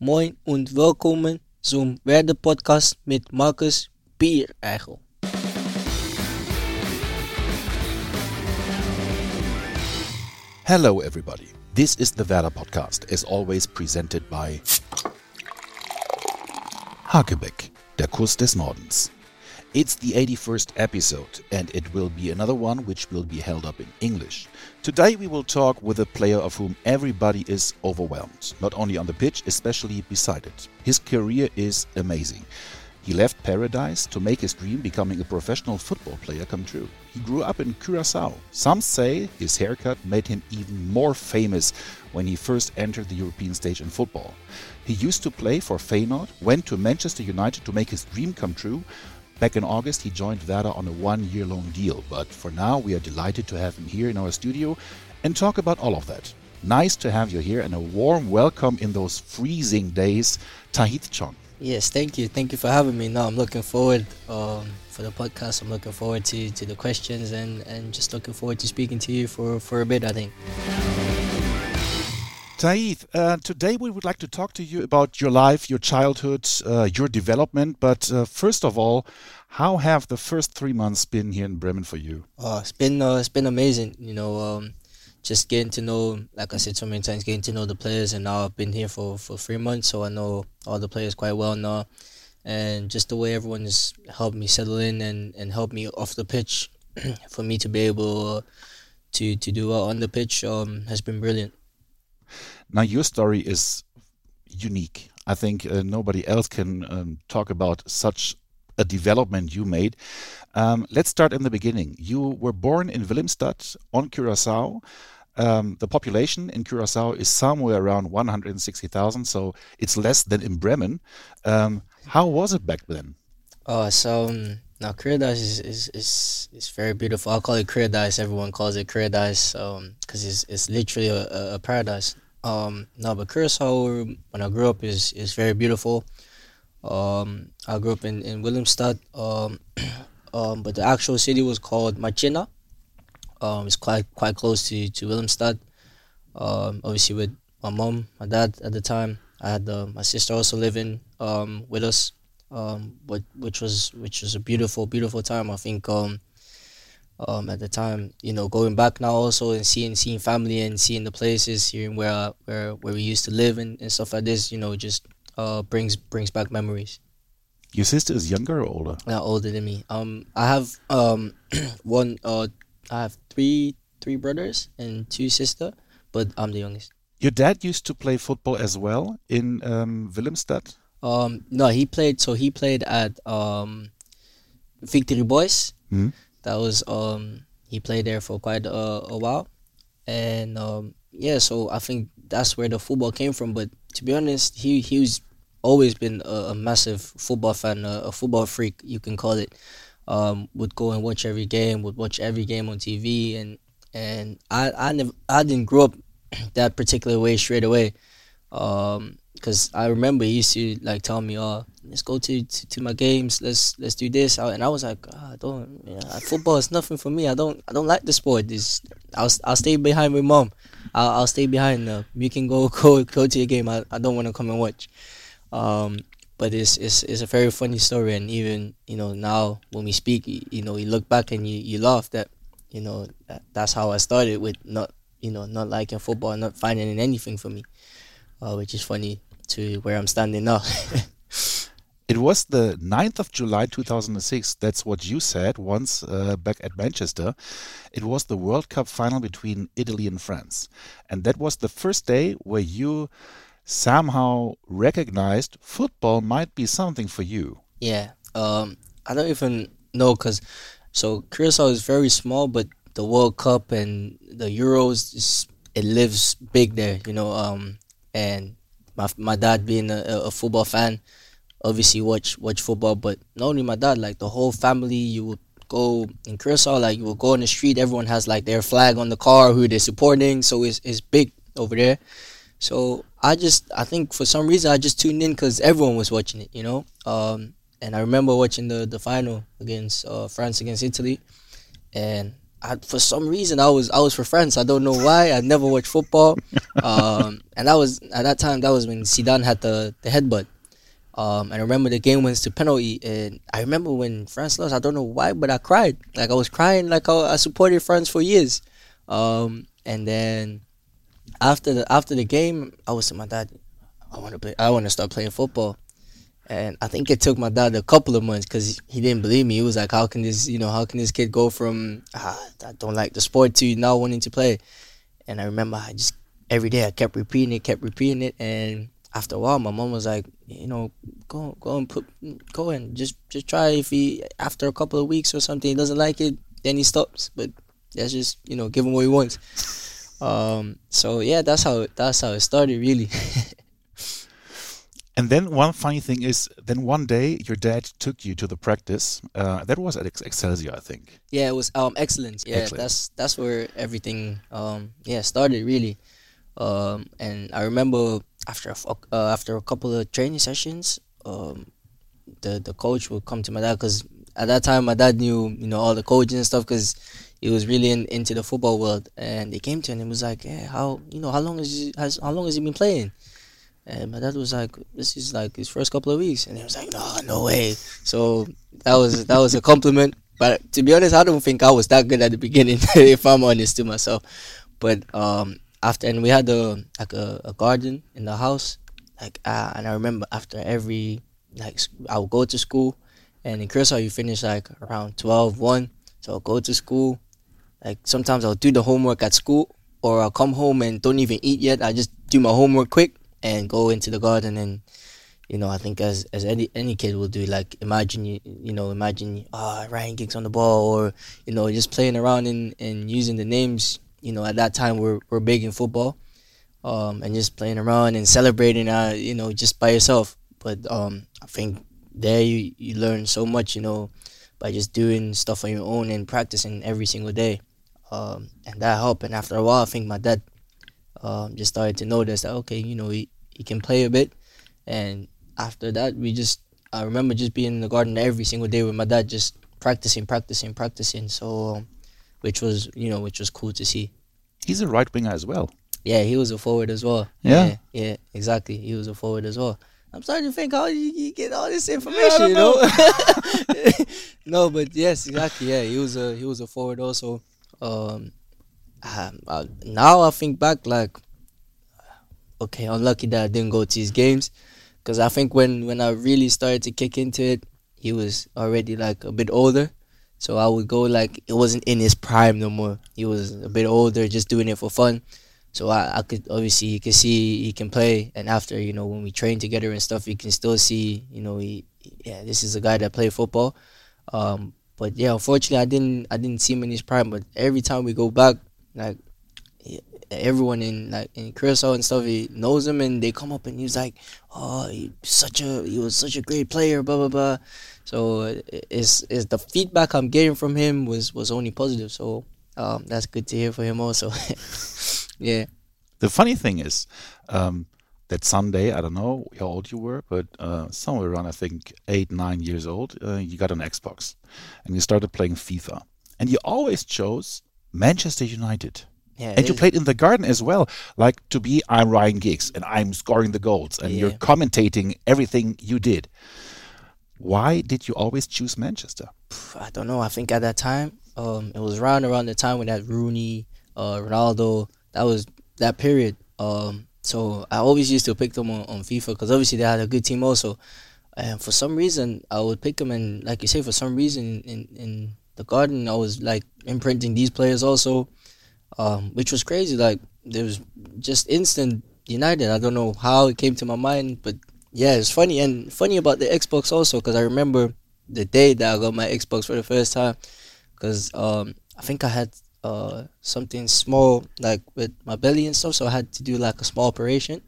Moin und willkommen zum Werde Podcast mit Markus Biereichel. Hello, everybody. This is the Werder podcast, as always presented by Hakebeck, der Kuss des Nordens. It's the 81st episode, and it will be another one which will be held up in English. Today we will talk with a player of whom everybody is overwhelmed, not only on the pitch, especially beside it. His career is amazing. He left paradise to make his dream becoming a professional football player come true. He grew up in Curacao. Some say his haircut made him even more famous when he first entered the European stage in football. He used to play for Feyenoord, went to Manchester United to make his dream come true. Back in August, he joined Werder on a one year long deal, but for now, we are delighted to have him here in our studio and talk about all of that. Nice to have you here and a warm welcome in those freezing days, Tahith Chong. Yes, thank you. Thank you for having me. No, I'm looking forward um, for the podcast. I'm looking forward to, to the questions and, and just looking forward to speaking to you for, for a bit, I think. Tahith, uh, today we would like to talk to you about your life, your childhood, uh, your development. But uh, first of all, how have the first three months been here in Bremen for you? Oh, it's been uh, it's been amazing. You know, um, just getting to know, like I said so many times, getting to know the players. And now I've been here for, for three months, so I know all the players quite well now. And just the way everyone has helped me settle in and, and help me off the pitch for me to be able to to do well on the pitch um, has been brilliant. Now, your story is unique. I think uh, nobody else can um, talk about such a development you made. Um, let's start in the beginning. You were born in Willemstad on Curacao. Um, the population in Curacao is somewhere around 160,000, so it's less than in Bremen. Um, how was it back then? Oh, so now Paradise is, is is is very beautiful. I call it Paradise. Everyone calls it Paradise because um, it's it's literally a, a paradise. Um, no, but Curacao, when I grew up, is is very beautiful. Um, I grew up in in Willemstad. Um, um, but the actual city was called Marchena. Um, it's quite quite close to to Willemstad. Um, obviously with my mom, my dad at the time. I had uh, my sister also living um with us. Um, but which was which was a beautiful beautiful time. I think um um, at the time. You know, going back now also and seeing seeing family and seeing the places, hearing where where where we used to live and, and stuff like this. You know, just uh, brings brings back memories. Your sister is younger or older? Yeah, older than me. Um, I have um one. Uh, I have three three brothers and two sister, but I'm the youngest. Your dad used to play football as well in um, Willemstad. Um, no, he played. So he played at um, Victory Boys. Mm-hmm. That was um he played there for quite a, a while, and um yeah, so I think that's where the football came from. But to be honest, he he was always been a, a massive football fan, a, a, football freak, you can call it. Um, would go and watch every game, would watch every game on TV, and and I I never I didn't grow up that particular way straight away. Um, because I remember he used to like tell me, "Oh, let's go to, to, to my games. Let's let's do this." And I was like, oh, "I don't. Yeah, football is nothing for me. I don't I don't like the sport. This I'll I'll stay behind with mom. I'll I'll stay behind. Uh, you can go go go to your game. I, I don't want to come and watch." Um, but it's, it's it's a very funny story, and even you know now when we speak, you, you know, you look back and you, you laugh that you know that, that's how I started with not you know not liking football, not finding anything for me, uh, which is funny to where I'm standing now. it was the 9th of July 2006. That's what you said once uh, back at Manchester. It was the World Cup final between Italy and France. And that was the first day where you somehow recognized football might be something for you. Yeah. Um, I don't even know because so Curacao is very small, but the World Cup and the Euros, is, it lives big there, you know. Um, and my my dad being a, a football fan, obviously watch watch football. But not only my dad, like the whole family, you would go in Curacao, like you will go on the street. Everyone has like their flag on the car, who they're supporting. So it's it's big over there. So I just I think for some reason I just tuned in because everyone was watching it, you know. Um, and I remember watching the the final against uh, France against Italy, and I, for some reason I was I was for France. I don't know why. I never watched football, um, and that was at that time. That was when Zidane had the the headbutt. Um, and I remember the game went to penalty, and I remember when France lost. I don't know why, but I cried. Like I was crying. Like I, I supported France for years. Um, and then after the after the game, I was to my dad. I want to play. I want to start playing football. And I think it took my dad a couple of months because he didn't believe me. He was like, "How can this, you know, how can this kid go from ah, I don't like the sport to now wanting to play?" And I remember I just every day I kept repeating it, kept repeating it, and after a while, my mom was like, "You know, go go and put go and just just try. If he after a couple of weeks or something he doesn't like it, then he stops. But that's just you know give him what he wants." Um, so yeah, that's how that's how it started, really. And then one funny thing is, then one day your dad took you to the practice. Uh, that was at Excelsior, I think. Yeah, it was um excellence. Yeah, excellence. that's that's where everything um yeah started really. Um, and I remember after a, uh, after a couple of training sessions, um, the the coach would come to my dad because at that time my dad knew you know all the coaches and stuff because he was really in, into the football world. And they came to him and was like, "Yeah, how you know how long he, has how long has he been playing?" And my dad was like, "This is like his first couple of weeks," and he was like, "No, no way." So that was that was a compliment. But to be honest, I don't think I was that good at the beginning, if I'm honest to myself. But um, after, and we had a like a, a garden in the house, like uh, and I remember after every like I would go to school, and in Curacao you finish like around 12, 1. So I'll go to school. Like sometimes I'll do the homework at school, or I'll come home and don't even eat yet. I just do my homework quick and go into the garden and you know I think as as any any kid will do like imagine you you know imagine ah Ryan Giggs on the ball or you know just playing around and and using the names you know at that time we're we're big in football um and just playing around and celebrating uh you know just by yourself. But um I think there you you learn so much you know by just doing stuff on your own and practicing every single day um and that helped. And after a while I think my dad um, just started to notice that okay, you know, he, he can play a bit, and after that, we just I remember just being in the garden every single day with my dad, just practicing, practicing, practicing. So, um, which was you know, which was cool to see. He's a right winger as well. Yeah, he was a forward as well. Yeah, yeah, yeah exactly. He was a forward as well. I'm starting to think how you, you get all this information, you know. know? no, but yes, exactly. Yeah, he was a he was a forward also. Um, um, uh, now I think back like, okay, unlucky that I didn't go to his games, because I think when when I really started to kick into it, he was already like a bit older, so I would go like it wasn't in his prime no more. He was a bit older, just doing it for fun. So I, I could obviously you can see he can play, and after you know when we train together and stuff, you can still see you know he yeah this is a guy that played football. Um, but yeah, unfortunately I didn't I didn't see him in his prime. But every time we go back, like everyone in like in Curacao and stuff he knows him and they come up and he's like oh he such a he was such a great player blah blah blah. So it's, it's the feedback I'm getting from him was was only positive. So um, that's good to hear for him also. Yeah. The funny thing is um, that Sunday I don't know how old you were but uh, somewhere around I think eight nine years old uh, you got an Xbox and you started playing FIFA. And you always chose Manchester United. Yeah, and you played in the garden as well. Like to be, I'm Ryan Giggs and I'm scoring the goals and yeah. you're commentating everything you did. Why did you always choose Manchester? I don't know. I think at that time, um, it was around around the time when that Rooney, uh, Ronaldo, that was that period. Um, so I always used to pick them on, on FIFA because obviously they had a good team also. And for some reason, I would pick them, and like you say, for some reason in in the garden, I was like imprinting these players also, um, which was crazy. Like there was just instant United. I don't know how it came to my mind, but yeah, it's funny and funny about the Xbox also because I remember the day that I got my Xbox for the first time because um, I think I had uh, something small like with my belly and stuff, so I had to do like a small operation.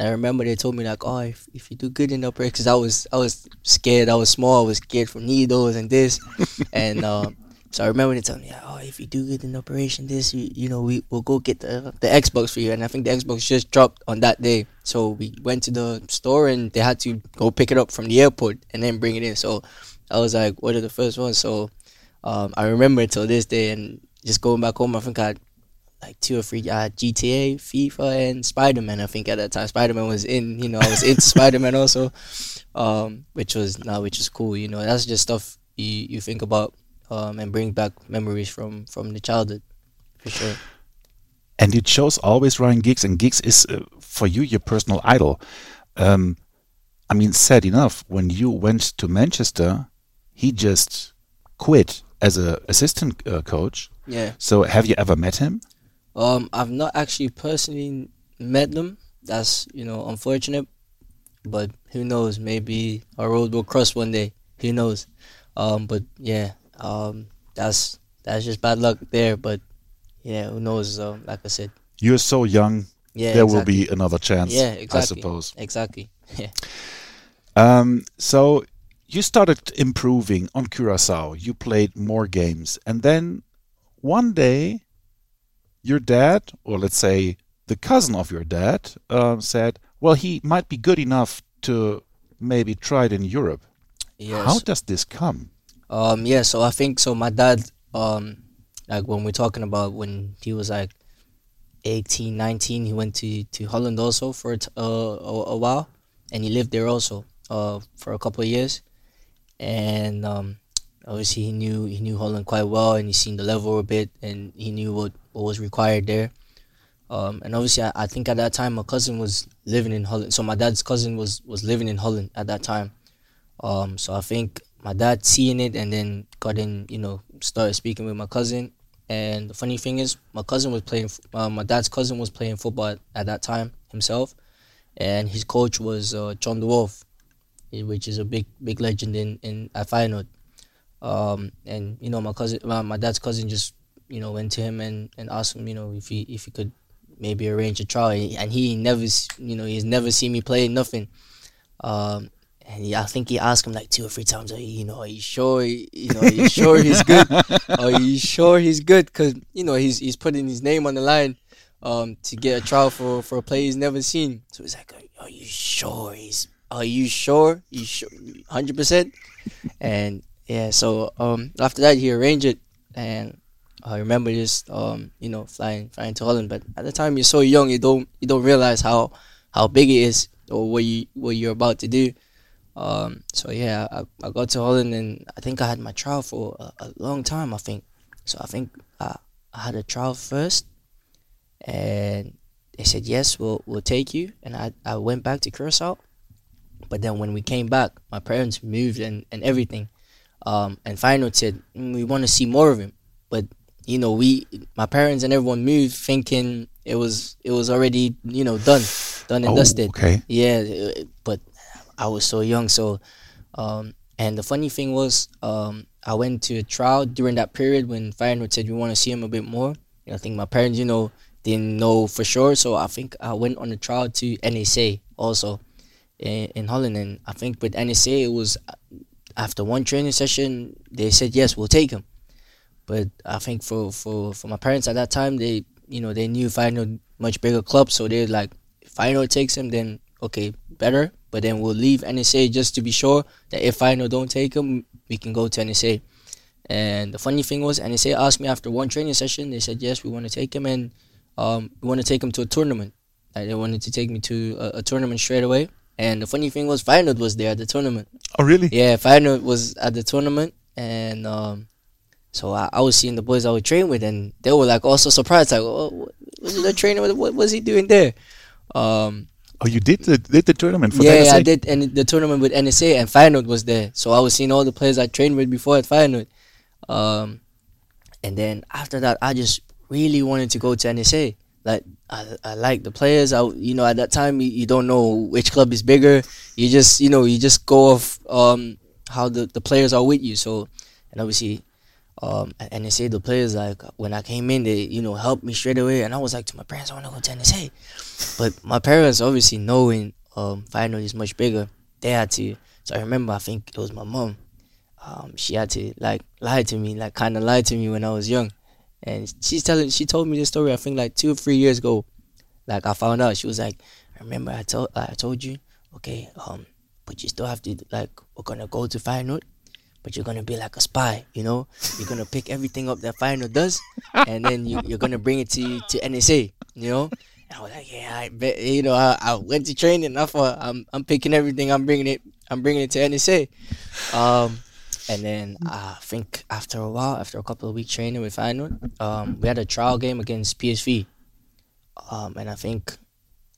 And I remember they told me like, oh, if, if you do good in the operation, because I was I was scared. I was small. I was scared from needles and this, and um, so I remember they told me, oh, if you do good in operation, this you, you know we will go get the the Xbox for you. And I think the Xbox just dropped on that day. So we went to the store and they had to go pick it up from the airport and then bring it in. So I was like, what are the first ones? So um, I remember until this day, and just going back home, I think I like two or three uh, GTA, FIFA, and Spider Man. I think at that time Spider Man was in. You know, I was into Spider Man also, um, which was now nah, which is cool. You know, that's just stuff you you think about um, and bring back memories from from the childhood, for sure. And you chose always Ryan Giggs, and Giggs is uh, for you your personal idol. Um, I mean, sad enough, when you went to Manchester, he just quit as a assistant uh, coach. Yeah. So have you ever met him? Um, I've not actually personally met them. That's you know unfortunate, but who knows? Maybe our road will cross one day. Who knows? Um, but yeah, um, that's that's just bad luck there. But yeah, who knows? Um, like I said, you're so young. Yeah, there exactly. will be another chance. Yeah, exactly. I suppose. Exactly. Yeah. Um, so you started improving on Curacao. You played more games, and then one day, your dad, or let's say the cousin of your dad, uh, said, "Well, he might be good enough to maybe try it in Europe." Yes. How does this come? Um, yeah, so I think so. My dad, um, like when we're talking about when he was like 18, 19, he went to, to Holland also for uh, a, a while, and he lived there also uh, for a couple of years, and um, obviously he knew he knew Holland quite well, and he seen the level a bit, and he knew what, what was required there. Um, and obviously, I, I think at that time my cousin was living in Holland. So my dad's cousin was was living in Holland at that time. Um, so I think my dad seeing it and then got in, you know, started speaking with my cousin. And the funny thing is, my cousin was playing. Uh, my dad's cousin was playing football at, at, that time himself, and his coach was uh, John de Wolf, which is a big big legend in in at Feyenoord. Um, and you know, my cousin, my, my dad's cousin, just you know went to him and, and asked him, you know, if he if he could maybe arrange a trial. And he never, you know, he's never seen me play nothing. Um, and he, I think he asked him like two or three times, you know, are you sure? You know, are you sure he's good? are you sure he's good? Because you know he's he's putting his name on the line um, to get a trial for for a player he's never seen. So he's like, are, are you sure he's? Are you sure? You sure? Hundred percent. And yeah, so um, after that he arranged it, and I remember just um, you know flying flying to Holland. But at the time you're so young, you don't you don't realize how how big it is or what you what you're about to do. Um, so yeah, I, I got to Holland and I think I had my trial for a, a long time. I think so. I think I, I had a trial first, and they said yes, we'll we'll take you. And I I went back to Curacao, but then when we came back, my parents moved and and everything. Um, and Feyenoord said mm, we want to see more of him, but you know we my parents and everyone moved thinking it was it was already you know done done and oh, dusted. Okay. Yeah, but I was so young. So, um, and the funny thing was, um, I went to a trial during that period when Feyenoord said we want to see him a bit more. I think my parents, you know, didn't know for sure. So I think I went on a trial to NEC also in, in Holland. And I think with NEC, it was after one training session, they said, yes, we'll take him. But I think for, for, for my parents at that time, they, you know, they knew Feyenoord much bigger club. So they're like, if takes him, then okay, better. But then we'll leave NSA just to be sure that if know don't take him, we can go to NSA. And the funny thing was, NSA asked me after one training session. They said yes, we want to take him, and um, we want to take him to a tournament. Like they wanted to take me to a, a, tournament straight away. And the funny thing was, Feyenoord was there at the tournament. Oh, really? Yeah, Feyenoord was at the tournament, and um, so I, I, was seeing the boys I would train with, and they were like also surprised, like, "Oh, what was the trainer? What, what was he doing there?" Um, Oh, you did the did the tournament for yeah, NSA? I did, and the tournament with NSA and Feyenoord was there. So I was seeing all the players I trained with before at Feyenoord. Um, and then after that, I just really wanted to go to NSA. Like I, I like the players. I, you know, at that time you, you don't know which club is bigger. You just, you know, you just go off um how the the players are with you. So, and obviously, um, at NSA the players like when I came in, they you know helped me straight away, and I was like to my parents, I want to go to NSA. But my parents obviously knowing um Feyenoord is much bigger, they had to. So I remember, I think it was my mom. Um, she had to like lie to me, like kind of lie to me when I was young, and she's telling. She told me this story. I think like two or three years ago. Like I found out, she was like, "I remember I told I told you, okay, um, but you still have to like we're gonna go to Feyenoord, but you're gonna be like a spy. You know, you're gonna pick everything up that Feyenoord does, and then you, you're gonna bring it to to NSA. You know. And I was like, yeah, I bet. You know, I, I went to training. I thought I'm I'm picking everything. I'm bringing it. I'm bringing it to NSA. Um, and then uh, I think after a while, after a couple of weeks training with Feyenoord, um, we had a trial game against PSV. Um, and I think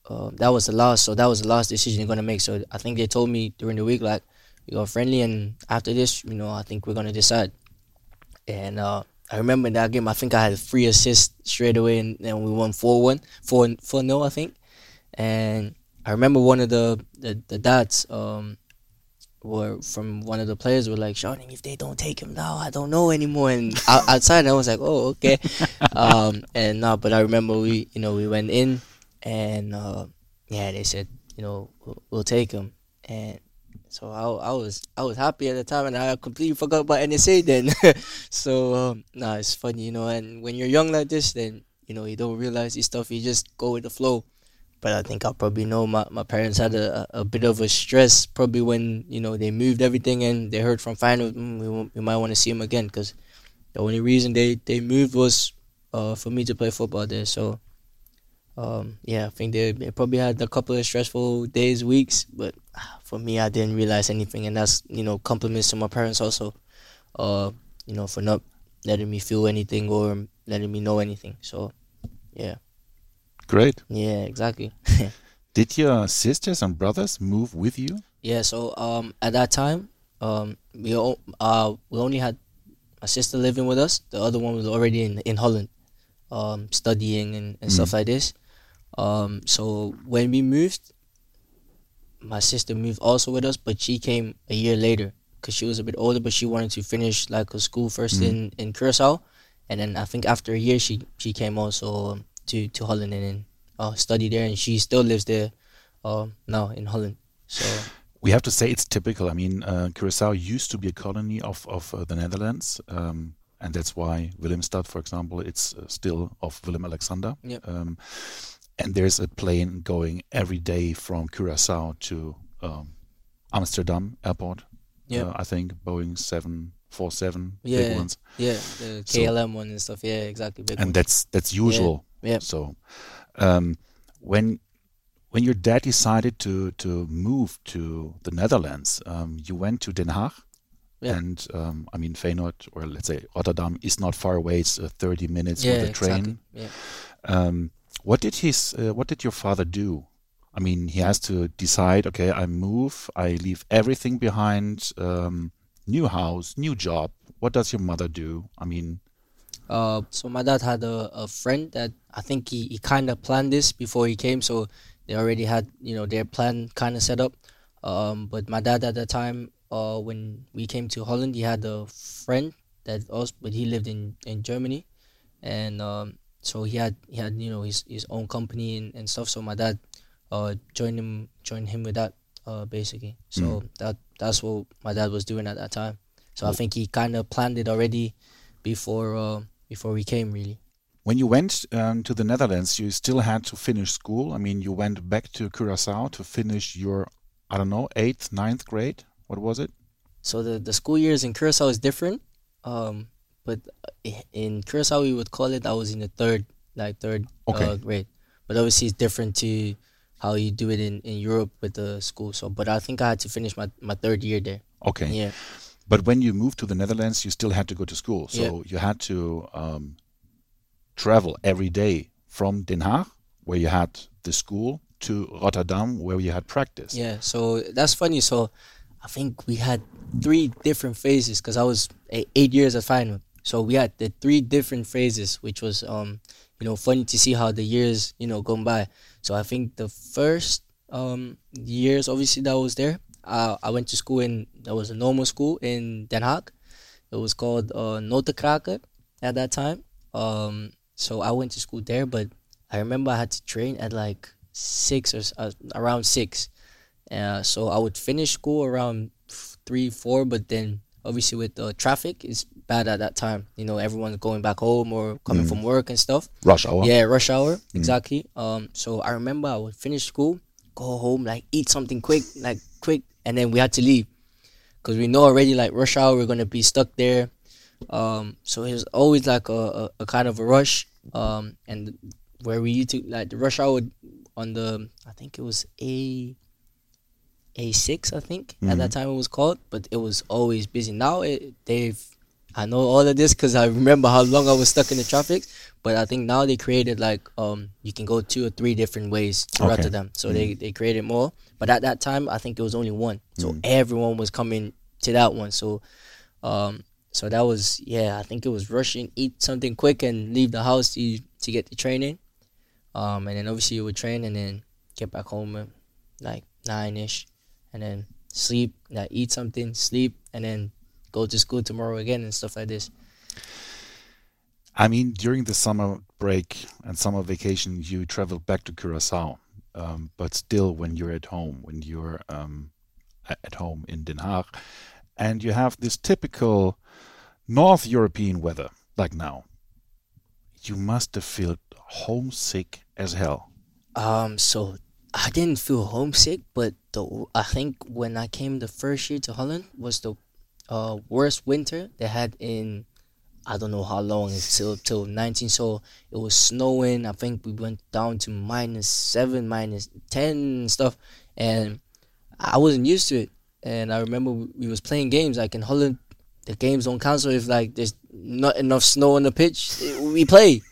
uh, that was the last. So that was the last decision you're gonna make. So I think they told me during the week like we got friendly, and after this, you know, I think we're gonna decide. And uh, I remember in that game, I think I had three assists straight away, and then we won 4 1, 4 4 0, I think. And I remember one of the, the, the dads um, were from one of the players were like shouting, if they don't take him now, I don't know anymore. And outside, I was like, oh, okay. um, and no, but I remember we, you know, we went in, and uh, yeah, they said, you know, we'll, we'll take him. And so I, I was I was happy at the time, and I completely forgot about NSA then. so um, nah, it's funny, you know. And when you're young like this, then you know you don't realize this stuff. You just go with the flow. But I think I probably know my, my parents had a, a bit of a stress probably when you know they moved everything and they heard from Feyenoord mm, we, we might want to see him again because the only reason they, they moved was uh, for me to play football there. So um, yeah, I think they, they probably had a couple of stressful days, weeks, but ah, for me, I didn't realize anything, and that's you know compliments to my parents also, uh, you know, for not letting me feel anything or letting me know anything. So, yeah. Great. Yeah, exactly. Did your sisters and brothers move with you? Yeah. So um, at that time, um, we o- uh we only had a sister living with us. The other one was already in in Holland, um, studying and, and mm. stuff like this. Um, so when we moved, my sister moved also with us, but she came a year later because she was a bit older, but she wanted to finish like a school first mm. in in Curacao, and then I think after a year she she came also to to Holland and then uh, study there, and she still lives there uh, now in Holland. So we have to say it's typical. I mean, uh, Curacao used to be a colony of of uh, the Netherlands. Um, and that's why Willemstad, for example, it's uh, still of Willem Alexander. Yep. Um, and there's a plane going every day from Curacao to um, Amsterdam airport. Yeah, uh, I think Boeing seven four seven yeah, big ones. Yeah, the KLM so, one and stuff. Yeah, exactly. and ones. that's that's usual. Yeah. So um, when when your dad decided to to move to the Netherlands, um, you went to Den Haag. Yeah. And um, I mean, Feyenoord, or let's say Rotterdam, is not far away. It's uh, 30 minutes yeah, with a train. Exactly. Yeah. Um, what did his uh, What did your father do? I mean, he has to decide. Okay, I move. I leave everything behind. Um, new house, new job. What does your mother do? I mean, uh, so my dad had a, a friend that I think he, he kind of planned this before he came. So they already had you know their plan kind of set up. Um, but my dad at that time, uh, when we came to Holland, he had a friend that also, but he lived in in Germany, and um, so he had he had you know his his own company and, and stuff. So my dad uh joined him joined him with that uh basically. So mm. that that's what my dad was doing at that time. So I think he kind of planned it already before uh, before we came really. When you went um, to the Netherlands, you still had to finish school. I mean, you went back to Curacao to finish your I don't know eighth, ninth grade. What was it? So the the school years in Curacao is different. Um, but in Curacao we would call it. I was in the third, like third okay. uh, grade. But obviously it's different to how you do it in, in Europe with the school. So, but I think I had to finish my, my third year there. Okay. Yeah. But when you moved to the Netherlands, you still had to go to school. So yeah. you had to um, travel every day from Den Haag, where you had the school, to Rotterdam, where you had practice. Yeah. So that's funny. So I think we had three different phases because I was eight years at Feyenoord. So we had the three different phases, which was um, you know, funny to see how the years, you know, gone by. So I think the first um years obviously that was there. Uh, I went to school in that was a normal school in Den Haag. It was called uh Notenkraker at that time. Um so I went to school there, but I remember I had to train at like six or uh, around six. Uh, so I would finish school around three, four, but then obviously with the traffic it's bad at that time you know everyone's going back home or coming mm. from work and stuff rush hour yeah rush hour mm. exactly um so i remember i would finish school go home like eat something quick like quick and then we had to leave because we know already like rush hour we're gonna be stuck there. Um, so it was always like a, a, a kind of a rush. Um, and where we used to like the rush hour on the I think it was a a six I think at that time it was called, but it was always busy. Now it they've I know all of this because I remember how long I was stuck in the traffic. But I think now they created like um you can go two or three different ways to Okay. Rotterdam. So they they created more. But at that time I think it was only one. So everyone was coming to that one. So um so that was yeah I think it was rushing, eat something quick and leave the house to to get the training. Um and then obviously you would train and then get back home at like nine ish, and then sleep, like eat something, sleep, and then go to school tomorrow again and stuff like this. I mean, during the summer break and summer vacation, you traveled back to Curacao. Um, but still, when you're at home, when you're um, at home in Den Haag, and you have this typical North European weather, like now, you must have felt homesick as hell. Um, so I didn't feel homesick, but the I think when I came the first year to Holland was the uh worst winter they had in I don't know how long until till 19. So it was snowing. I think we went down to minus seven, minus ten and stuff, and I wasn't used to it. And I remember we was playing games like in Holland. The games don't if like there's not enough snow on the pitch. We play.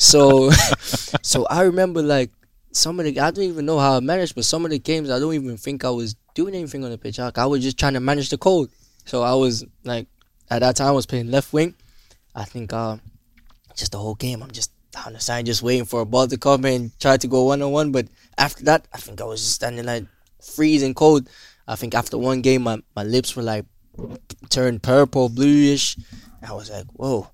So, so I remember like some of the I don't even know how I managed, but some of the games I don't even think I was doing anything on the pitch. Like I was just trying to manage the cold. So I was like at that time I was playing left wing. I think uh, just the whole game I'm just down the side just waiting for a ball to come and try to go one on one. But after that I think I was just standing like freezing cold. I think after one game my, my lips were like turned purple, bluish. I was like, whoa.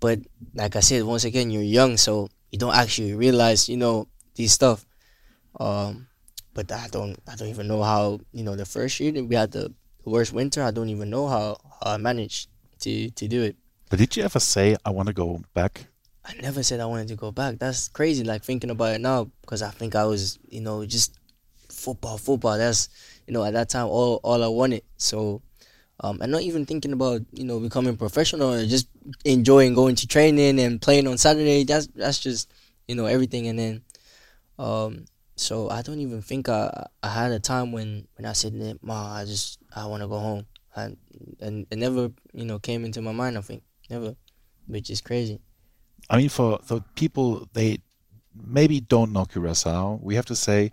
But like I said, once again, you're young, so you don't actually realize, you know, these stuff. Um, but I don't, I don't even know how, you know, the first year we had the, the worst winter. I don't even know how, how I managed to to do it. But did you ever say, I want to go back? I never said I wanted to go back. That's crazy. Like thinking about it now, because I think I was, you know, just football, football. That's, you know, at that time all all I wanted. So, um, and not even thinking about, you know, becoming professional or just enjoying going to training and playing on Saturday. That's that's just, you know, everything. And then, um, so I don't even think I I had a time when when I said, "Ma, I just I want to go home." I, and it never, you know, came into my mind. I think never, which is crazy. I mean, for the people they maybe don't know Curacao, we have to say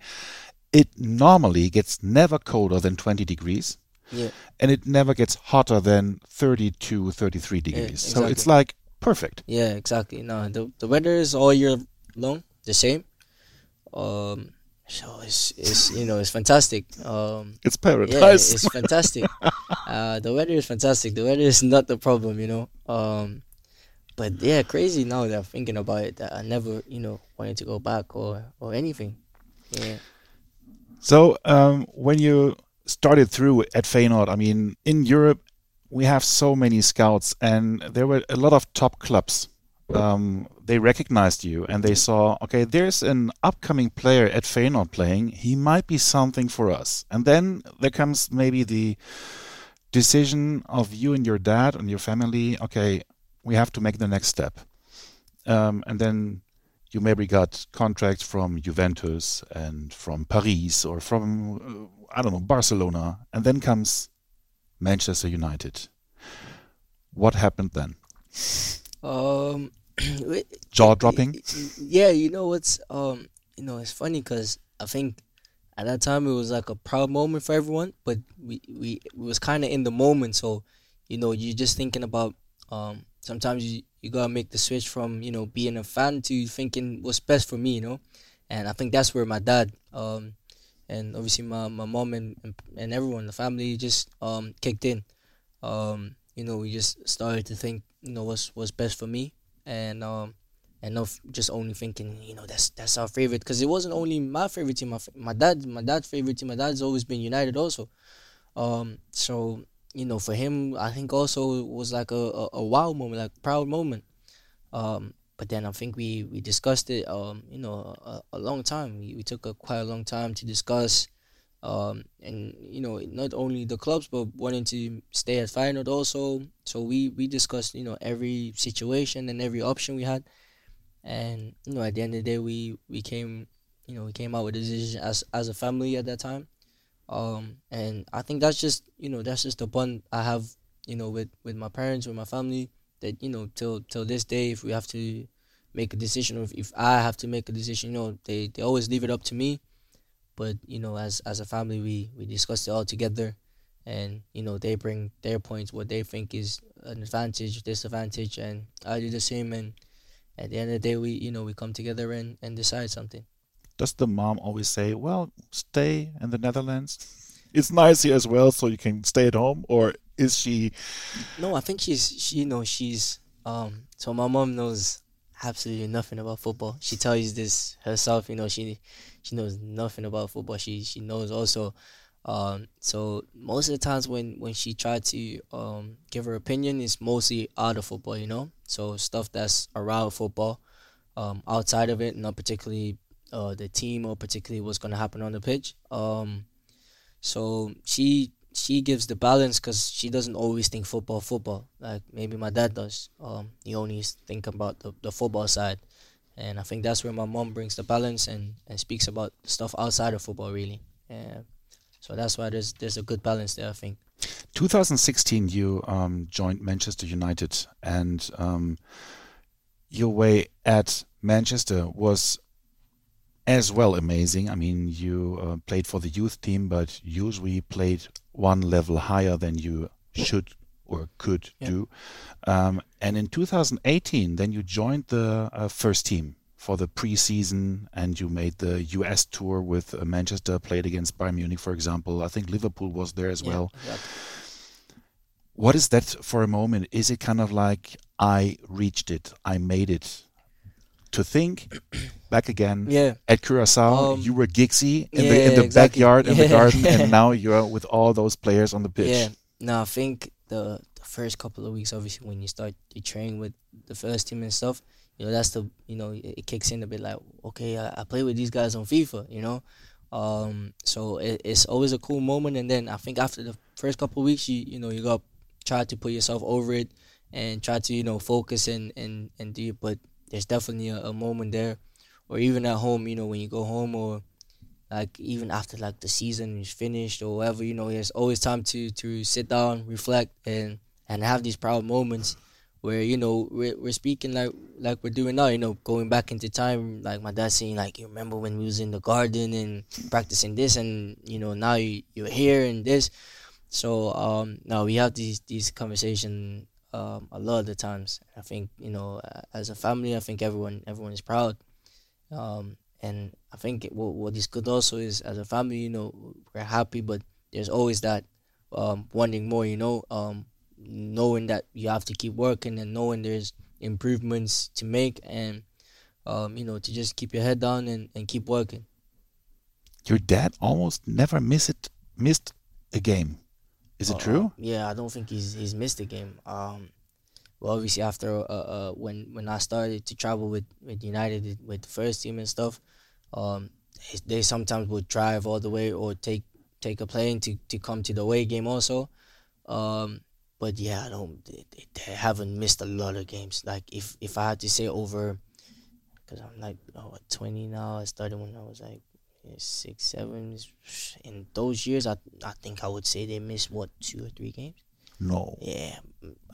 it normally gets never colder than 20 degrees Yeah. and it never gets hotter than 32, 33 degrees. So it's like perfect. Yeah, exactly. No, the the weather is all year long the same. Um, so it's it's you know it's fantastic. Um, It's yeah, paradise. it's fantastic. uh, the weather is fantastic. The weather is not the problem, you know. Um, but yeah, crazy now that I'm thinking about it. That I never, you know, wanted to go back or or anything. Yeah. So um, when you started through at Feyenoord, I mean, in Europe we have so many scouts, and there were a lot of top clubs. Um, they recognized you, and they saw, okay, there's an upcoming player at Feyenoord playing. He might be something for us. And then there comes maybe the decision of you and your dad and your family. Okay, we have to make the next step. Um, and then you maybe got contracts from Juventus and from Paris or from uh, I don't know Barcelona, and then comes Manchester United. What happened then? Um. Jaw dropping. Yeah, you know what's um, you know it's funny because I think at that time it was like a proud moment for everyone, but we we, we was kind of in the moment, so you know you're just thinking about um. Sometimes you you gotta make the switch from you know being a fan to thinking what's best for me, you know, and I think that's where my dad um, and obviously my my mom and and everyone the family just um kicked in, um you know we just started to think you know what's what's best for me and um and just only thinking you know that's that's our favorite because it wasn't only my favorite team my, my dad my dad's favorite team my dad's always been united also. Um so you know for him i think also was like a, a, a wow moment like proud moment. Um but then i think we we discussed it um you know a, a long time. We, we took a quite a long time to discuss um, and you know not only the clubs but wanting to stay at Feyenoord also. So we we discussed you know every situation and every option we had, and you know at the end of the day we we came you know we came out with a decision as as a family at that time, um, and I think that's just you know that's just the bond I have you know with with my parents with my family that you know till till this day if we have to make a decision or if, if I have to make a decision you know they they always leave it up to me but you know as as a family we we discuss it all together. And you know they bring their points what they think is an advantage disadvantage and i do the same. And at the end of the day we you know we come together and and decide something. Does the mom always say well stay in the netherlands it's nice here as well so you can stay at home or is she no i think she's she you know she's um so my mom knows absolutely nothing about football. She tells you this herself you know she she knows nothing about football. She she knows also. Um, so most of the times when when she tried to um, give her opinion, it's mostly out of football, you know. So stuff that's around football, um, outside of it, not particularly uh, the team or particularly what's gonna happen on the pitch. Um, so she she gives the balance because she doesn't always think football football like maybe my dad does. Um, he only think about the, the football side and I think that's where my mom brings the balance and, and speaks about stuff outside of football really. Yeah. So that's why there's there's a good balance there. I think. 2016, you um, joined Manchester United, and um, your way at Manchester was as well amazing. I mean, you uh, played for the youth team, but usually played one level higher than you should or could yeah. do. Um, and in 2018, then you joined the uh, first team for the preseason, and you made the US tour with uh, Manchester, played against Bayern Munich, for example. I think Liverpool was there as yeah, well. What is that for a moment? Is it kind of like I reached it, I made it? To think back again yeah. at Curacao, um, you were Giggsy in yeah, the in the exactly. backyard in the garden, and now you're with all those players on the pitch. Yeah, no, I think the, the first couple of weeks, obviously, when you start you train with the first team and stuff, you know that's the you know it, it kicks in a bit like okay, I, I play with these guys on FIFA, you know. Um, so it, it's always a cool moment, and then I think after the first couple of weeks, you you know you got try to put yourself over it and try to you know focus and and and do it. But there's definitely a, a moment there, or even at home, you know, when you go home or like even after like the season is finished or whatever, you know, there's always time to to sit down, reflect, and and have these proud moments where you know we're, we're speaking like like we're doing now. You know, going back into time, like my dad saying like, you remember when we was in the garden and practicing this, and you know now you you're here and this. So um, now we have these these conversations um, a lot of the times. I think you know as a family, I think everyone everyone is proud. Um, and I think what, what is good also is as a family, you know, we're happy, but there's always that um, wanting more, you know, um, knowing that you have to keep working and knowing there's improvements to make and, um, you know, to just keep your head down and, and keep working. Your dad almost never miss it, missed a game. Is it uh, true? Yeah, I don't think he's he's missed a game. Um, well, obviously after uh, uh, when when I started to travel with with United with the first team and stuff, um, they sometimes would drive all the way or take take a plane to, to come to the away game also. Um, but yeah, I don't. They, they, haven't missed a lot of games. Like if if I had to say over, because I'm like oh, 20 now. I started when I was like six, seven. In those years, I I think I would say they missed what two or three games. No. Yeah,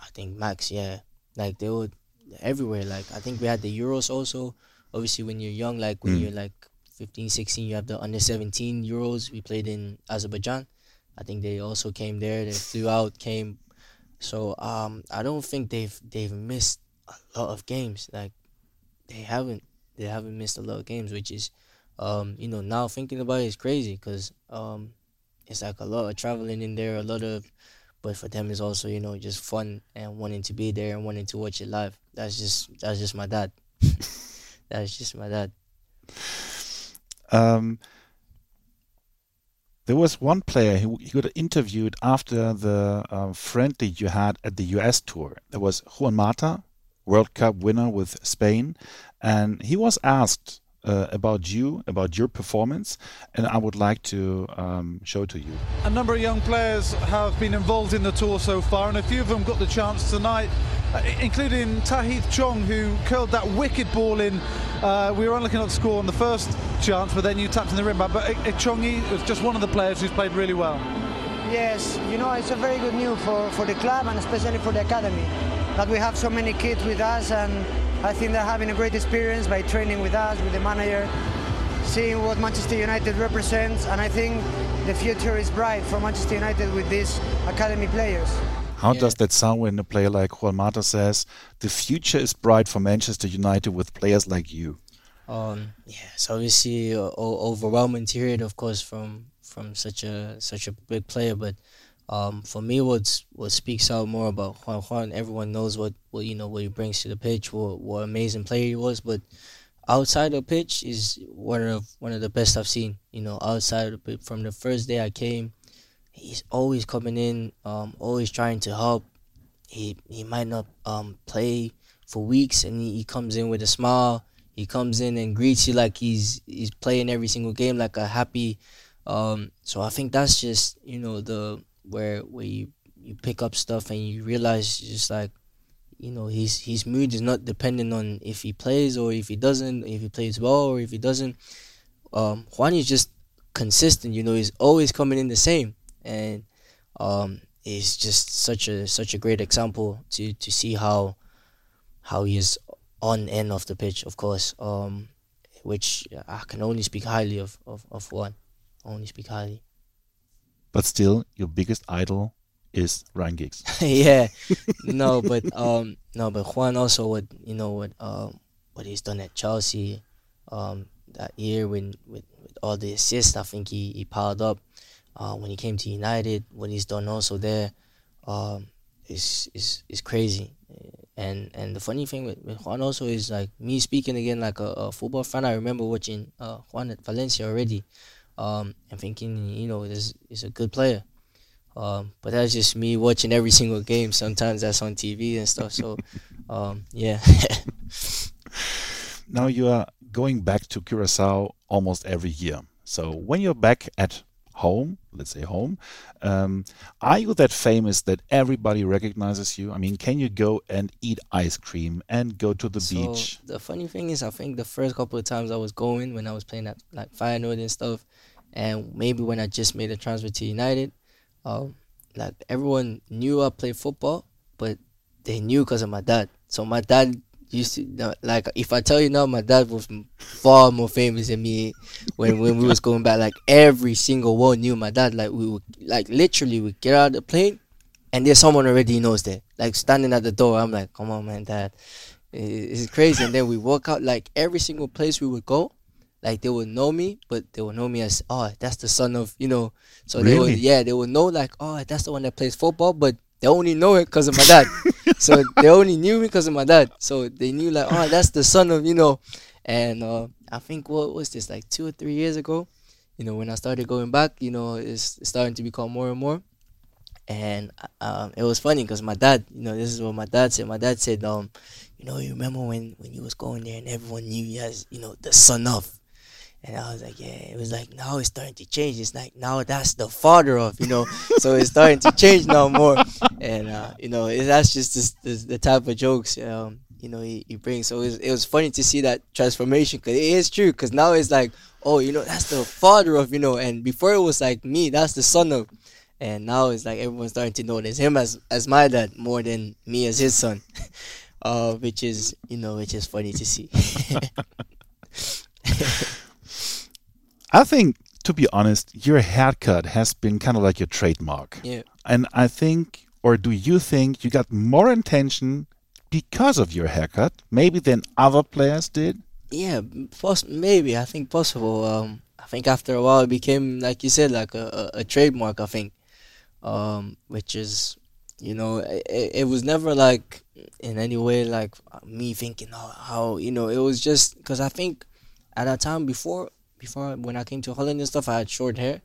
I think max. Yeah, like they would everywhere. Like I think we had the Euros also. Obviously, when you're young, like when mm. you're like 15, 16, you have the under 17 Euros. We played in Azerbaijan. I think they also came there. They flew out, came. So um, I don't think they've they've missed a lot of games. Like they haven't they haven't missed a lot of games, which is um, you know now thinking about it is crazy because um, it's like a lot of traveling in there, a lot of but for them it's also you know just fun and wanting to be there and wanting to watch it live. That's just that's just my dad. that's just my dad. Um, there was one player who, got interviewed after the uh, friendly you had at the US tour. There was Juan Mata, World Cup winner with Spain, and he was asked uh, about you, about your performance, and I would like to um, show to you. A number of young players have been involved in the tour so far, and a few of them got the chance tonight, uh, including Tahith Chong, who curled that wicked ball in. Uh, we were looking at the score on the first chance, but then you tapped in the rim. But uh, Chongi was just one of the players who's played really well. Yes, you know, it's a very good news for, for the club and especially for the academy that we have so many kids with us and I think they're having a great experience by training with us, with the manager, seeing what Manchester United represents, and I think the future is bright for Manchester United with these academy players. How yeah. does that sound when a player like Juan Mata says, the future is bright for Manchester United with players like you? Um, yeah, it's obviously uh, overwhelming to hear it, of course, from from such a such a big player. But um, for me, what's what speaks out more about Juan Juan, everyone knows what, what you know what he brings to the pitch, what what amazing player he was. But outside the pitch is one of one of the best I've seen. You know, outside of it, from the first day I came, he's always coming in, um, always trying to help. He he might not um play for weeks, and he, he comes in with a smile. He comes in and greets you like he's he's playing every single game like a happy. Um, so I think that's just you know the where where you you pick up stuff and you realize just like you know his his mood is not dependent on if he plays or if he doesn't if he plays well or if he doesn't. Um Juan is just consistent you know he's always coming in the same. And um it's just such a such a great example to to see how how he is on and off the pitch of course. Um which I can only speak highly of of, of Juan. Only speak highly but still your biggest idol is Ryan Giggs. yeah, no, but um, no, but Juan also what you know what um what he's done at Chelsea, um that year when with, with all the assists I think he, he piled up, uh when he came to United what he's done also there, um is is is crazy, and and the funny thing with, with Juan also is like me speaking again like a, a football fan. I remember watching uh Juan at Valencia already um, and thinking, you know, this is a good player. Um, but that's just me watching every single game. Sometimes that's on TV and stuff. So, um, yeah. now you are going back to Curacao almost every year. So when you're back at home, let's say home, um, are you that famous that everybody recognizes you? I mean, can you go and eat ice cream and go to the so beach? The funny thing is, I think the first couple of times I was going when I was playing at like Feyenoord and stuff, and maybe when I just made a transfer to United, um, like everyone knew I played football, but they knew because of my dad. So my dad used to like if I tell you now, my dad was far more famous than me when when we was going back. Like every single one knew my dad. Like we would like literally we get out of the plane, and there's someone already knows that. Like standing at the door, I'm like, come on, man, dad. It's crazy. And then we walk out like every single place we would go like they would know me, but they would know me as oh that's the son of you know. So really? they would yeah they would know like oh that's the one that plays football, but they only know it because of my dad. so they only knew me because of my dad. So they knew like oh that's the son of you know, and uh, I think what was this like two or three years ago, you know when I started going back, you know it's, starting to become more and more. And um, it was funny because my dad, you know, this is what my dad said. My dad said, um, you know, you remember when when you was going there and everyone knew you as, you know, the son of, and I was like, yeah, it was like now it's starting to change. It's like now that's the father of, you know, so it's starting to change now more. And uh, you know, it, that's just the type of jokes, um, you know, he, he brings. So it was, it was funny to see that transformation because it is true. Because now it's like, oh, you know, that's the father of, you know, and before it was like me, that's the son of, and now it's like everyone's starting to notice him as as my dad more than me as his son, uh, which is you know, which is funny to see. I think, to be honest, your haircut has been kind of like your trademark. Yeah. And I think, or do you think you got more attention because of your haircut, maybe than other players did? Yeah, poss- maybe. I think possible. Um, I think after a while it became, like you said, like a, a, a trademark. I think, um, which is, you know, it, it was never like in any way like me thinking oh, how you know it was just because I think at that time before before when I came to Holland and stuff, I had short hair,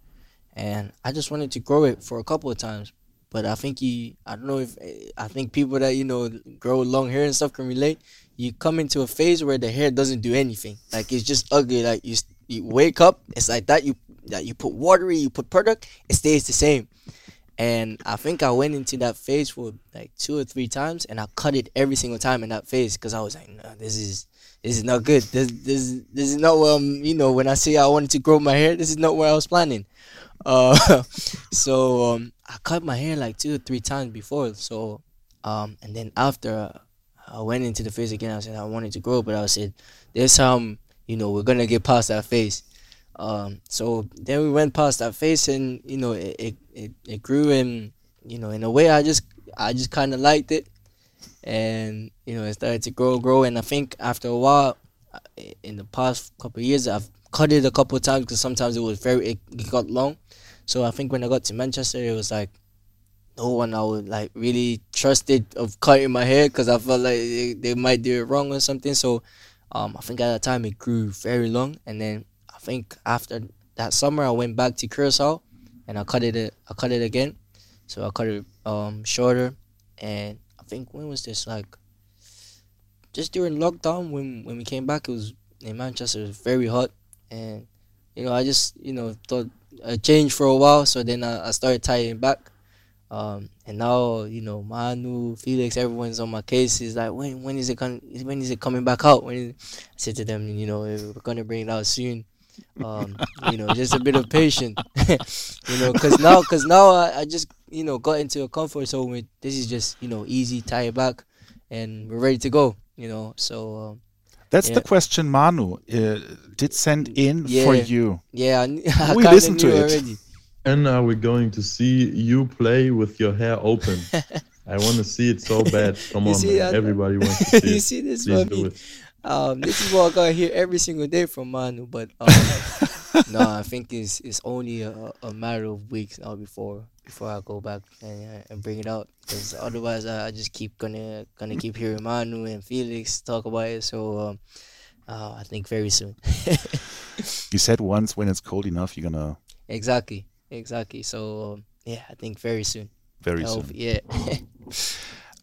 and I just wanted to grow it for a couple of times. But I think you, I don't know if I think people that you know grow long hair and stuff can relate. you come into a phase where the hair doesn't do anything. Like it's just ugly. Like you you wake up, it's like that. You that you put water, you put product, it stays the same. And I think I went into that phase for like two or three times, and I cut it every single time in that phase because I was like, no, this is this is not good. This this this is not um you know when I say I wanted to grow my hair, this is not where I was planning. Uh, so um I cut my hair like two or three times before. So um and then after I went into the phase again, I said I wanted to grow, but I said this time you know we're gonna get past that phase. Um, so then we went past that phase, and you know it it, it, it grew, and you know in a way I just I just kind of liked it and you know it started to grow grow. And i think after a while uh, in the past couple years i've cut it a couple times because sometimes it was very it, it got long. So i think when i got to manchester it was like no one i would like really trusted of cutting my hair because i felt like they, they might do it wrong or something. So um, i think at that time it grew very long. And then i think after that summer i went back to curacao and i cut it i cut it again. So i cut it um, shorter. And think when was this? Like just during lockdown when when we came back it was in Manchester it was very hot. And you know I just you know thought a change for a while. So then I, I started tying back. Um, and now you know Manu Felix everyone's on my case. Is like when when is it con- when is it coming back out? When I said to them you know we're gonna bring it out soon. Um, you know just a bit of patience. You know because now because now I, I just you know, got into a comfort zone with this is just, you know, easy, tie it back, and we're ready to go, you know. So um, that's yeah. the question Manu uh, did send in yeah. for you. Yeah, I, I we listened to it. Already. And are we going to see you play with your hair open? I want to see it so bad. Come on, man. everybody wants to see you it. see this, Please Um, this is what I gotta hear every single day from Manu, but um, no, I think it's it's only a, a matter of weeks now before before I go back and, and bring it out. Because otherwise, I, I, just keep gonna gonna keep hearing Manu and Felix talk about it. So um, uh, I think very soon. you said once when it's cold enough, you're gonna. Exactly, exactly. So um, yeah, I think very soon. Very soon. Yeah.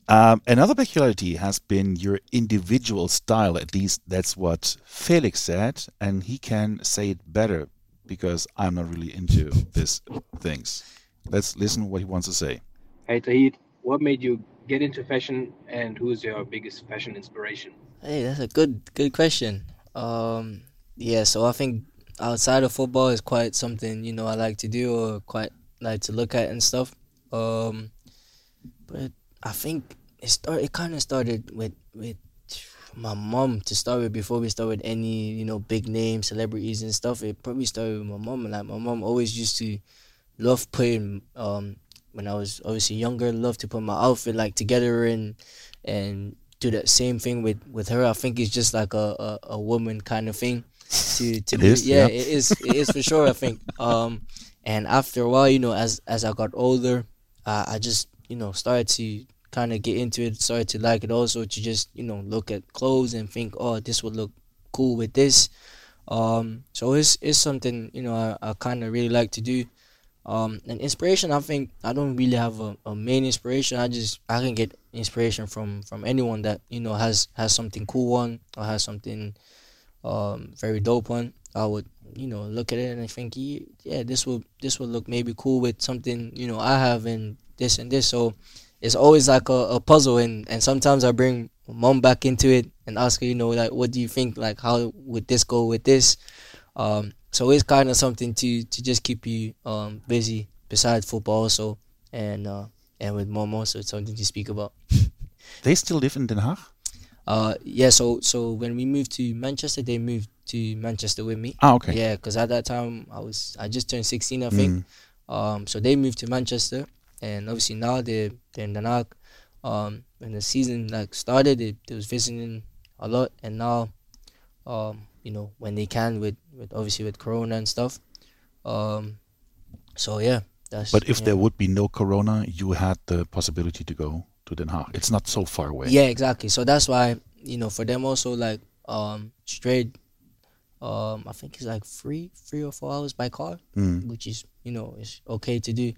Um, another peculiarity has been your individual style. At least that's what Felix said, and he can say it better because I'm not really into these things. Let's listen what he wants to say. Hey Tahith, what made you get into fashion, and who's your biggest fashion inspiration? Hey, that's a good good question. Um, yeah, so I think outside of football is quite something you know I like to do or quite like to look at and stuff. Um, but I think it start it kind of started with with my mom to start with before we start with any you know big name celebrities and stuff. It probably started with my mom. Like my mom always used to love putting um when I was obviously younger, love to put my outfit like together and and do that same thing with with her. I think it's just like a a, a woman kind of thing. To to is, yeah, yeah, it is it is for sure. I think um and after a while, you know, as as I got older, uh, I just you know started to kind of get into it, started to like it also to just, you know, look at clothes and think, oh, this would look cool with this. Um, so it's, it's something, you know, I, I kind of really like to do. Um, and inspiration, I think I don't really have a, a main inspiration. I just, I can get inspiration from, from anyone that, you know, has, has something cool on or has something, um, very dope on. I would, you know, look at it and think, yeah, this will, this will look maybe cool with something, you know, I have and this and this. So, it's always like a, a puzzle and, and sometimes I bring mom back into it and ask her, you know, like what do you think? Like how would this go with this? Um, so it's kind of something to to just keep you um, busy besides football also and uh, and with mom also it's something to speak about. they still live in Den Haag? Uh, yeah. So so when we moved to Manchester, they moved to Manchester with me. Ah, okay. Yeah, because at that time I was I just turned sixteen, I think. Mm. Um, so they moved to Manchester, and obviously now they're, they're in the Um, when the season like started, they, they was visiting a lot, and now, um, you know, when they can with, with obviously with Corona and stuff. Um, so yeah, that's. But if yeah. there would be no Corona, you had the possibility to go to Den Haag. It's not so far away. Yeah, exactly. So that's why you know for them also like um straight. Um, I think it's like three, three or four hours by car, mm. which is you know is okay to do.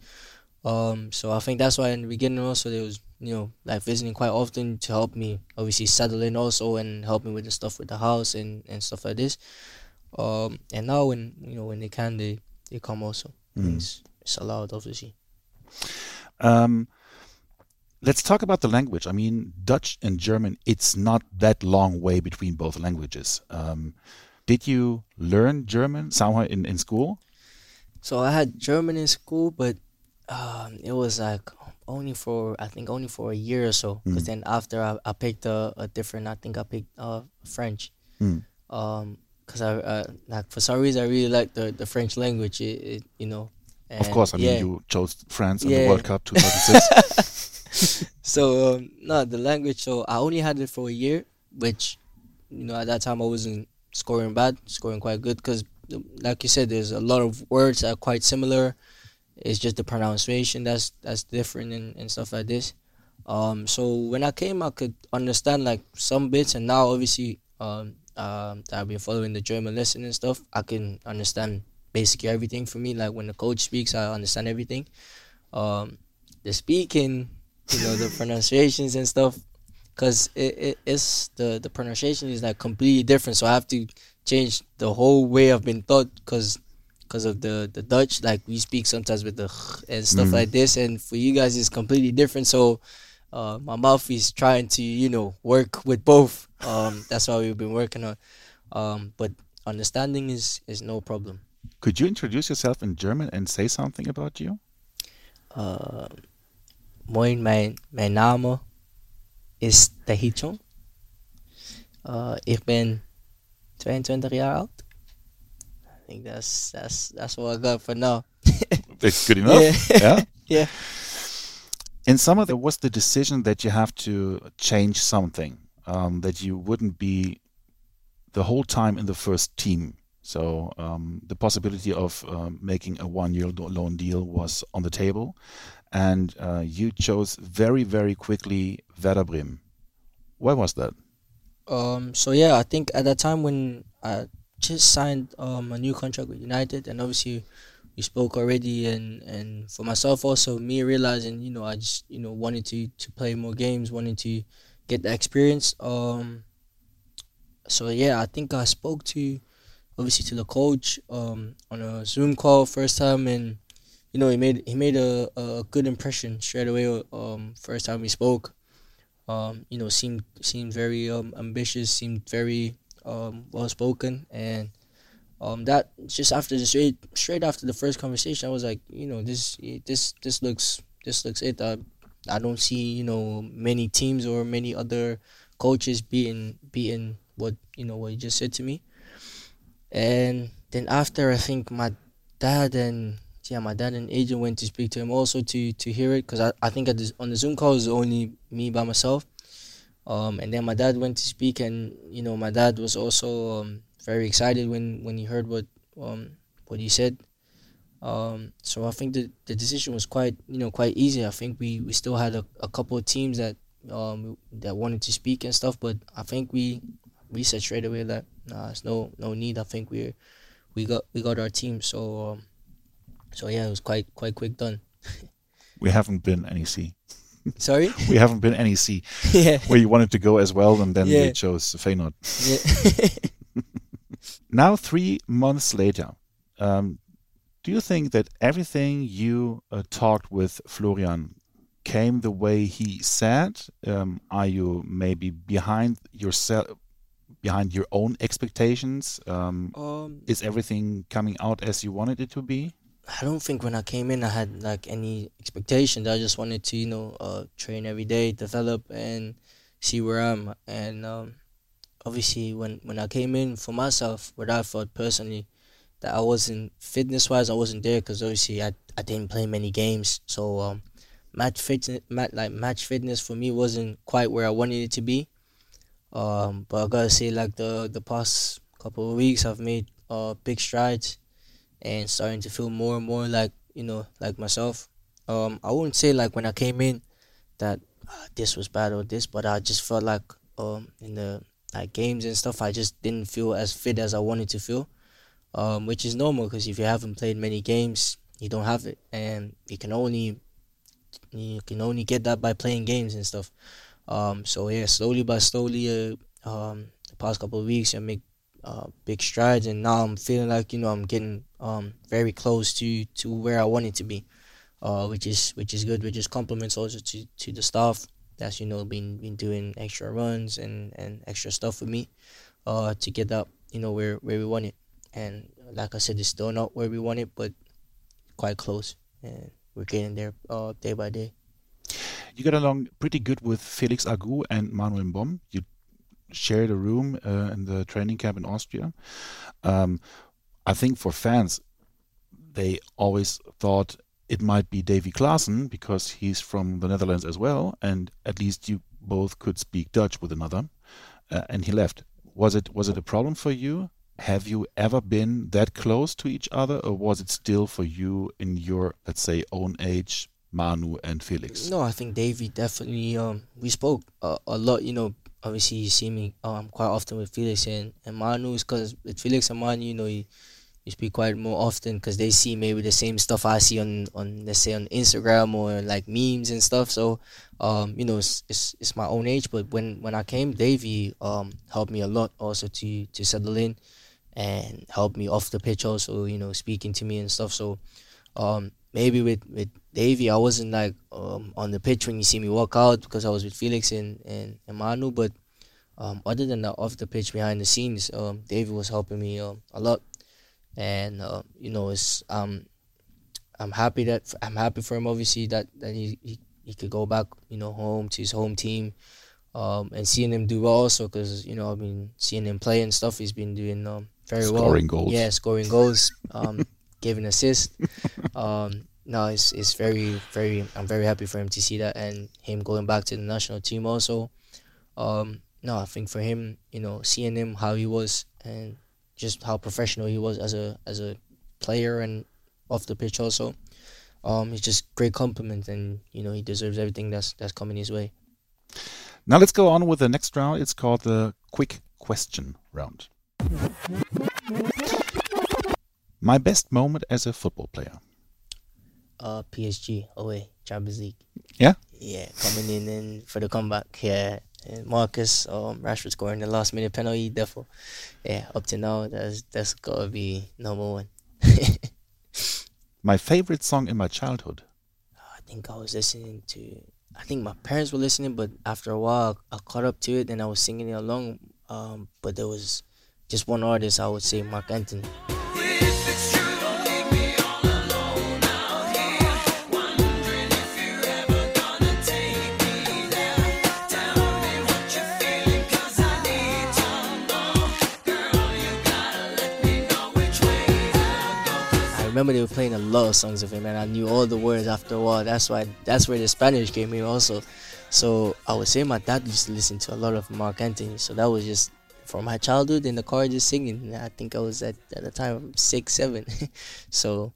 Um, so I think that's why in the beginning also there was you know like visiting quite often to help me obviously settle in also and help me with the stuff with the house and and stuff like this. Um, and now when you know when they can they they come also. Mm. It's, it's allowed obviously. Um, let's talk about the language. I mean, Dutch and German. It's not that long way between both languages. Um, did you learn German somewhere in in school? So I had German in school, but um, it was like only for I think only for a year or so. Because mm. then after I, I picked a, a, different, I think I picked uh, French. Mm. Um, because I uh, like for some reason I really like the the French language. It, it you know. of course, I mean yeah. you chose France in yeah. the World Cup 2006. so um, no, the language. So I only had it for a year, which you know at that time I wasn't scoring bad, scoring quite good because like you said, there's a lot of words that are quite similar. It's just the pronunciation that's that's different and, and stuff like this. Um, so when I came, I could understand like some bits, and now obviously um, um, that I've been following the German lesson and stuff, I can understand basically everything for me. Like when the coach speaks, I understand everything. Um, the speaking, you know, the pronunciations and stuff, because it, it, it's the the pronunciation is like completely different. So I have to change the whole way I've been taught because because of the the Dutch. Like we speak sometimes with the and stuff mm. like this, and for you guys it's completely different. So uh, my mouth is trying to you know work with both. Um, that's why we've been working on. Um, but understanding is is no problem. Could you introduce yourself in German and say something about you? Uh, moin, mijn, mijn naam is Tahith Chong. Uh, ik ben 22 jaar oud. I think that's that's that's what I got for now. that's good enough. Yeah. yeah. yeah. In summer, there was the decision that you have to change something, um, that you wouldn't be the whole time in the first team. So um, the possibility of um, making a one-year loan deal was on the table, and uh, you chose very, very quickly Werder Bremen. Why was that? Um, so yeah, I think at that time when I just signed um, a new contract with United, and obviously we spoke already, and and for myself also, me realizing you know I just you know wanted to to play more games, wanted to get the experience. Um, so yeah, I think I spoke to obviously to the coach um, on a Zoom call first time, and you know he made he made a, a good impression straight away. Um, first time we spoke, um, you know, seemed seemed very um, ambitious, seemed very um, well spoken, and um, that just after the straight straight after the first conversation, I was like, you know, this this this looks this looks it. I, I don't see you know many teams or many other coaches beating beating what you know what you just said to me, and then after I think my dad and yeah, my dad and agent went to speak to him also to to hear it because I, I think at on the Zoom call it was only me by myself. Um, and then my dad went to speak, and you know my dad was also um, very excited when when he heard what um what he said. Um, so I think the the decision was quite you know quite easy. I think we, we still had a, a couple of teams that um that wanted to speak and stuff, but I think we we said straight away that nah, there's no no need. I think we we got we got our team. So um, so yeah, it was quite quite quick done. we haven't been NEC. Sorry, we haven't been NEC. yeah, where you wanted to go as well, and then yeah. they chose Feyenoord. Yeah. now, three months later, um, do you think that everything you uh, talked with Florian came the way he said? Um, are you maybe behind yourself? behind your own expectations? Um, um, is everything coming out as you wanted it to be? I don't think when I came in I had like any expectations. I just wanted to, you know, uh, train every day, develop, and see where I'm. And um, obviously, when when I came in for myself, what I thought personally that I wasn't fitness wise, I wasn't there because obviously I I didn't play many games. So um, match fitness, match, like match fitness for me wasn't quite where I wanted it to be. Um, but I gotta say, like the the past couple of weeks, I've made uh big strides and starting to feel more and more like you know like myself. Um, I wouldn't say like when I came in that uh, this was bad or this, but I just felt like um in the like games and stuff, I just didn't feel as fit as I wanted to feel. Um, which is normal because if you haven't played many games, you don't have it, and you can only You can only get that by playing games and stuff. Um, so yeah, slowly by slowly, uh, um, the past couple of weeks, I make uh, big strides, and now I'm feeling like you know I'm getting um very close to to where I wanted to be, uh, which is which is good, which is compliments also to to the staff that's you know been been doing extra runs and and extra stuff with me, uh, to get up you know where where we want it, and like I said, it's still not where we want it, but quite close, and we're getting there uh day by day. You got along pretty good with Felix Agu and Manuel Mbom. You shared a room uh, in the training camp in Austria. Um, I think for fans, they always thought it might be Davy Klaassen because he's from the Netherlands as well, and at least you both could speak Dutch with another. Uh, and he left. Was it was it a problem for you? Have you ever been that close to each other, or was it still for you in your let's say own age, Manu and Felix? No, I think Davy definitely. Um, we spoke a lot. You know, obviously you see me um quite often with Felix and and Manu, is because with Felix and Manu, you know, you, you speak quite more often because they see maybe the same stuff I see on on let's say on Instagram or like memes and stuff. So, um, you know, it's it's, it's my own age. But when when I came, Davy um helped me a lot also to to settle in and help me off the pitch also. You know, speaking to me and stuff. So, um, maybe with with Davy, I wasn't like um, on the pitch when you see me walk out because I was with Felix and and, and Manu. But um, other than that, off the pitch behind the scenes, um, Davy was helping me um, a lot, and uh, you know, it's um, I'm happy that I'm happy for him. Obviously, that that he he, he could go back, you know, home to his home team. Um, and seeing him do well also because you know I've been seeing him play and stuff he's been doing um, very scoring well scoring goals yeah scoring goals um, giving assists um, no, it's it's very very. I'm very happy for him to see that and him going back to the national team also. Um, no, I think for him, you know, seeing him how he was and just how professional he was as a as a player and off the pitch also. Um, it's just great compliment, and you know he deserves everything that's that's coming his way. Now let's go on with the next round. It's called the quick question round. My best moment as a football player uh PSG away Champions League. Yeah. Yeah, coming in and for the comeback. Yeah, and Marcus um Rashford scoring the last minute penalty. Therefore, yeah, up to now that's that's gotta be number one. my favorite song in my childhood. I think I was listening to. I think my parents were listening, but after a while, I caught up to it and I was singing it along. Um, but there was just one artist I would say, Marc Anthony. Remember they were playing a lot of songs of him, and I knew all the words after a while. That's why that's where the Spanish came in also. So I would say my dad used to listen to a lot of Marc Anthony. So that was just from my childhood in the car just singing. I think I was at at the time six, seven. so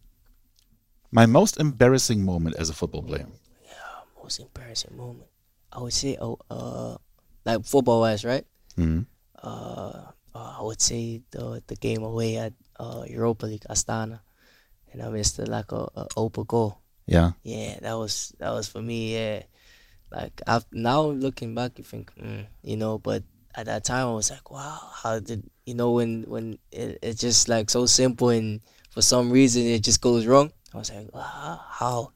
my most embarrassing moment as a football player. Yeah, most embarrassing moment. I would say, oh, uh, like football wise, right? Mm-hmm. Uh, uh, I would say the the game away at uh, Europa League Astana and I missed it like a, a open goal. Yeah. Yeah, that was that was for me. Yeah, like I've, now looking back, you think, mm, you know, but at that time I was like, wow, how did you know when when it, it's just like so simple and for some reason it just goes wrong. I was like, wow, how,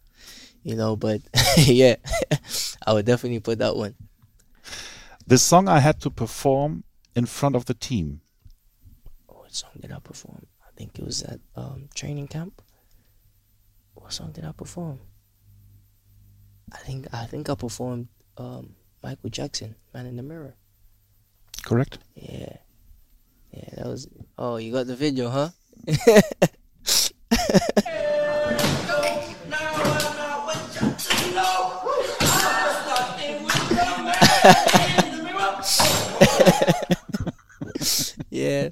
you know, but yeah, I would definitely put that one. The song I had to perform in front of the team. Oh, What song did I perform? I think it was at um, training camp what song did I perform? I think I think I performed um, Michael Jackson, Man in the Mirror. Correct. Yeah. Yeah, that was Oh, you got the video, huh? yeah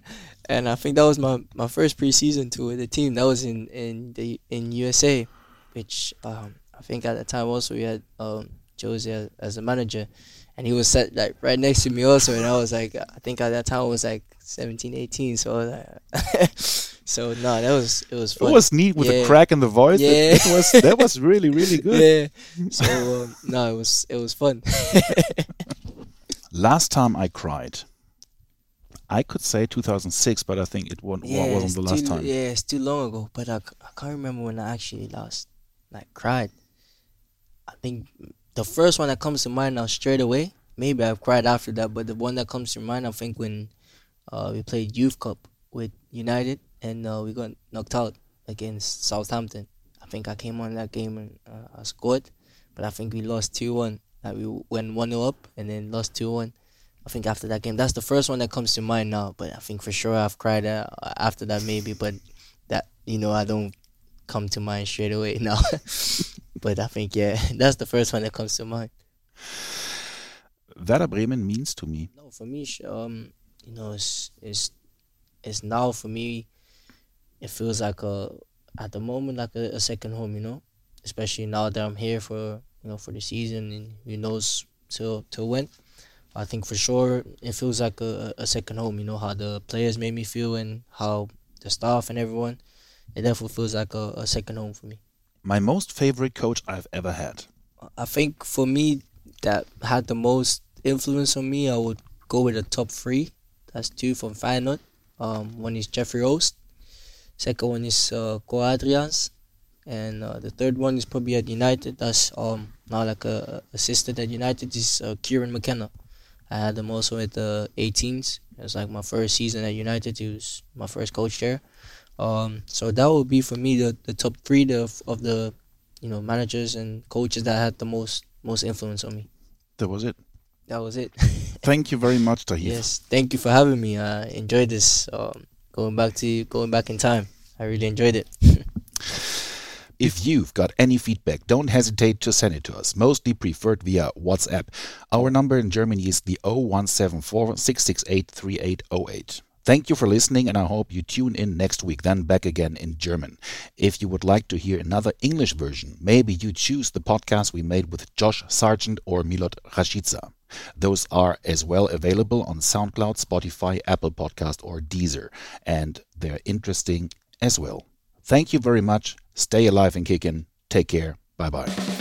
and I think that was my, my first preseason tour with the team. That was in in the in USA, which um, I think at the time also we had um, Jose as, as, a manager, and he was set like right next to me also, and I was like I think at that time I was like 17, 18, so like, so no, that was it was fun. It was neat with yeah. the crack in the voice. Yeah, that, was that was really really good. Yeah. So um, no, it was it was fun. Last time I cried, I could say 2006, but I think it wasn't, yeah, wasn't the last too, time. Yeah, it's too long ago. But I, I can't remember when I actually last like cried. I think the first one that comes to mind now straight away. Maybe I've cried after that, but the one that comes to mind, I think when uh, we played Youth Cup with United and uh, we got knocked out against Southampton. I think I came on that game and uh, I scored, but I think we lost two one. Like we went one 0 up and then lost two one. I think after that game, that's the first one that comes to mind now. But I think for sure I've cried uh, after that maybe, but that you know I don't come to mind straight away now. but I think yeah, that's the first one that comes to mind. Werder Bremen means to me. No, for me, um, you know, it's it's it's now for me. It feels like a at the moment like a, a second home. You know, especially now that I'm here for you know for the season and who knows till till when. I think for sure it feels like a, a second home. You know how the players made me feel and how the staff and everyone. It definitely feels like a, a second home for me. My most favorite coach I've ever had. I think for me that had the most influence on me, I would go with the top three. That's two from Feyenoord. Um, one is Jeffrey Oost. Second one is uh, Cor Adriaans. And uh, the third one is probably at United. That's um now like a assistant at United is uh, Kieran McKenna. I had him also at the 18s. It was like my first season at United. He was my first coach there. Um, so that would be for me the, the top three of, of the you know managers and coaches that had the most most influence on me. That was it. That was it. thank you very much, Tahith. Yes, thank you for having me. I enjoyed this. Um, going back to going back in time, I really enjoyed it. If you've got any feedback, don't hesitate to send it to us, mostly preferred via WhatsApp. Our number in Germany is the 0174 668 3808. Thank you for listening, and I hope you tune in next week, then back again in German. If you would like to hear another English version, maybe you choose the podcast we made with Josh Sargent or Milot Rashica. Those are as well available on SoundCloud, Spotify, Apple Podcast, or Deezer, and they're interesting as well. Thank you very much. Stay alive and kicking. Take care. Bye bye.